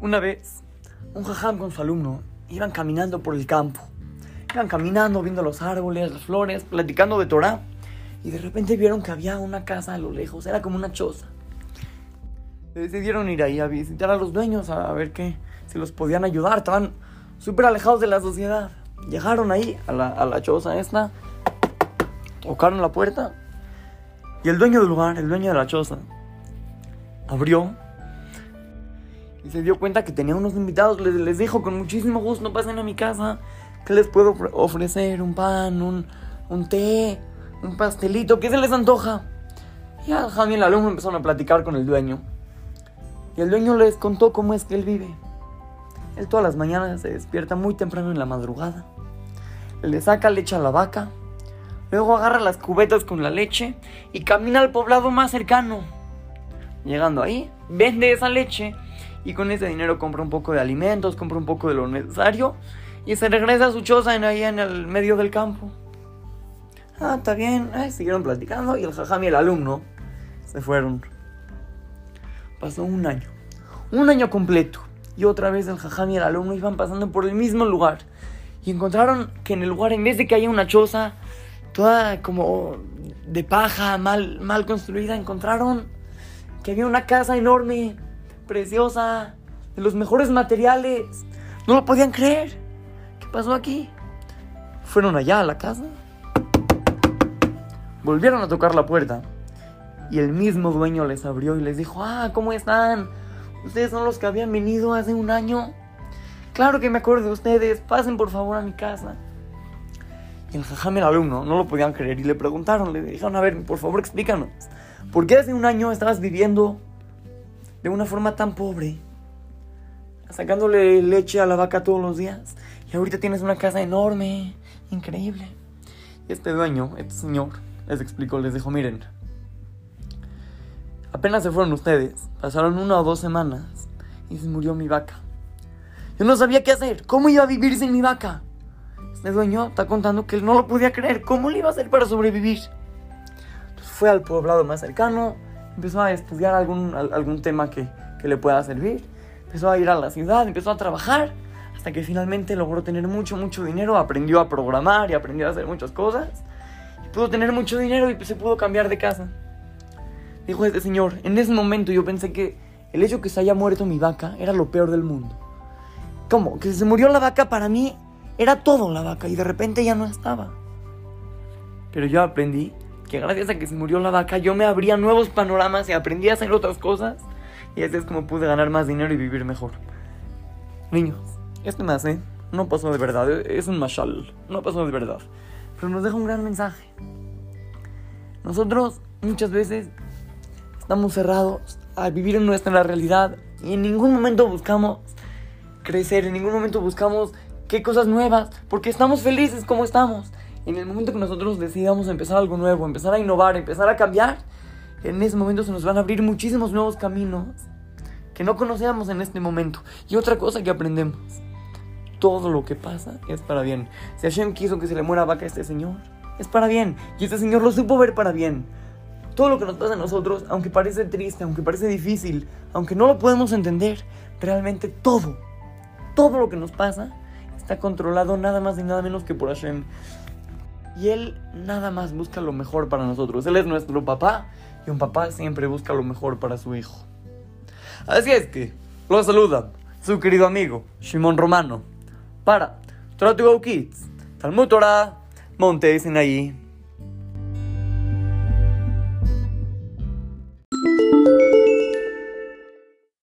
Una vez, un jajam con su alumno iban caminando por el campo. Iban caminando, viendo los árboles, las flores, platicando de Torah. Y de repente vieron que había una casa a lo lejos, era como una choza. Decidieron ir ahí a visitar a los dueños, a ver qué, si los podían ayudar. Estaban súper alejados de la sociedad. Llegaron ahí a la, a la choza esta, tocaron la puerta y el dueño del lugar, el dueño de la choza, abrió y se dio cuenta que tenía unos invitados. Les, les dijo con muchísimo gusto, pasen a mi casa, que les puedo ofrecer un pan, un, un té, un pastelito, ¿qué se les antoja? Y a Javi el alumno empezaron a platicar con el dueño. Y el dueño les contó cómo es que él vive. Él todas las mañanas se despierta muy temprano en la madrugada. Le saca leche a la vaca. Luego agarra las cubetas con la leche y camina al poblado más cercano. Llegando ahí, vende esa leche y con ese dinero compra un poco de alimentos, compra un poco de lo necesario y se regresa a su choza en, ahí en el medio del campo. Ah, está bien. siguieron platicando y el jajam y el alumno se fueron. Pasó un año. Un año completo. Y otra vez el jajam y el alumno iban pasando por el mismo lugar. Y encontraron que en el lugar, en vez de que haya una choza toda como de paja, mal, mal construida, encontraron que había una casa enorme preciosa, de los mejores materiales. No lo podían creer. ¿Qué pasó aquí? Fueron allá a la casa. Volvieron a tocar la puerta. Y el mismo dueño les abrió y les dijo, ah, ¿cómo están? Ustedes son los que habían venido hace un año. Claro que me acuerdo de ustedes. Pasen por favor a mi casa. Y el jajam el alumno no lo podían creer y le preguntaron, le dijeron, a ver, por favor explícanos. ¿Por qué hace un año estabas viviendo de una forma tan pobre, sacándole leche a la vaca todos los días. Y ahorita tienes una casa enorme, increíble. Y este dueño, este señor, les explicó, les dijo, miren, apenas se fueron ustedes, pasaron una o dos semanas y se murió mi vaca. Yo no sabía qué hacer, ¿cómo iba a vivir sin mi vaca? Este dueño está contando que él no lo podía creer, ¿cómo le iba a hacer para sobrevivir? Entonces fue al poblado más cercano, empezó a estudiar algún, algún tema que, que le pueda servir, empezó a ir a la ciudad, empezó a trabajar, hasta que finalmente logró tener mucho, mucho dinero, aprendió a programar y aprendió a hacer muchas cosas, y pudo tener mucho dinero y se pudo cambiar de casa. Dijo este señor, en ese momento yo pensé que el hecho que se haya muerto mi vaca era lo peor del mundo. ¿Cómo? Que se murió la vaca para mí era todo la vaca y de repente ya no estaba. Pero yo aprendí que gracias a que se murió la vaca yo me abría nuevos panoramas y aprendí a hacer otras cosas. Y así es como pude ganar más dinero y vivir mejor. Niños, este más, ¿eh? No pasó de verdad, es un mashal, no pasó de verdad. Pero nos deja un gran mensaje. Nosotros muchas veces estamos cerrados a vivir en nuestra realidad y en ningún momento buscamos crecer, en ningún momento buscamos qué cosas nuevas, porque estamos felices como estamos en el momento que nosotros decidamos empezar algo nuevo, empezar a innovar, empezar a cambiar, en ese momento se nos van a abrir muchísimos nuevos caminos que no conocíamos en este momento. Y otra cosa que aprendemos, todo lo que pasa es para bien. Si Hashem quiso que se le muera vaca a este señor, es para bien. Y este señor lo supo ver para bien. Todo lo que nos pasa a nosotros, aunque parece triste, aunque parece difícil, aunque no lo podemos entender, realmente todo, todo lo que nos pasa está controlado nada más y nada menos que por Hashem. Y Él nada más busca lo mejor para nosotros. Él es nuestro papá y un papá siempre busca lo mejor para su hijo. Así es que lo saluda su querido amigo Shimon Romano para Torah to Go Kids, Talmud Torah, Monte Sinaí.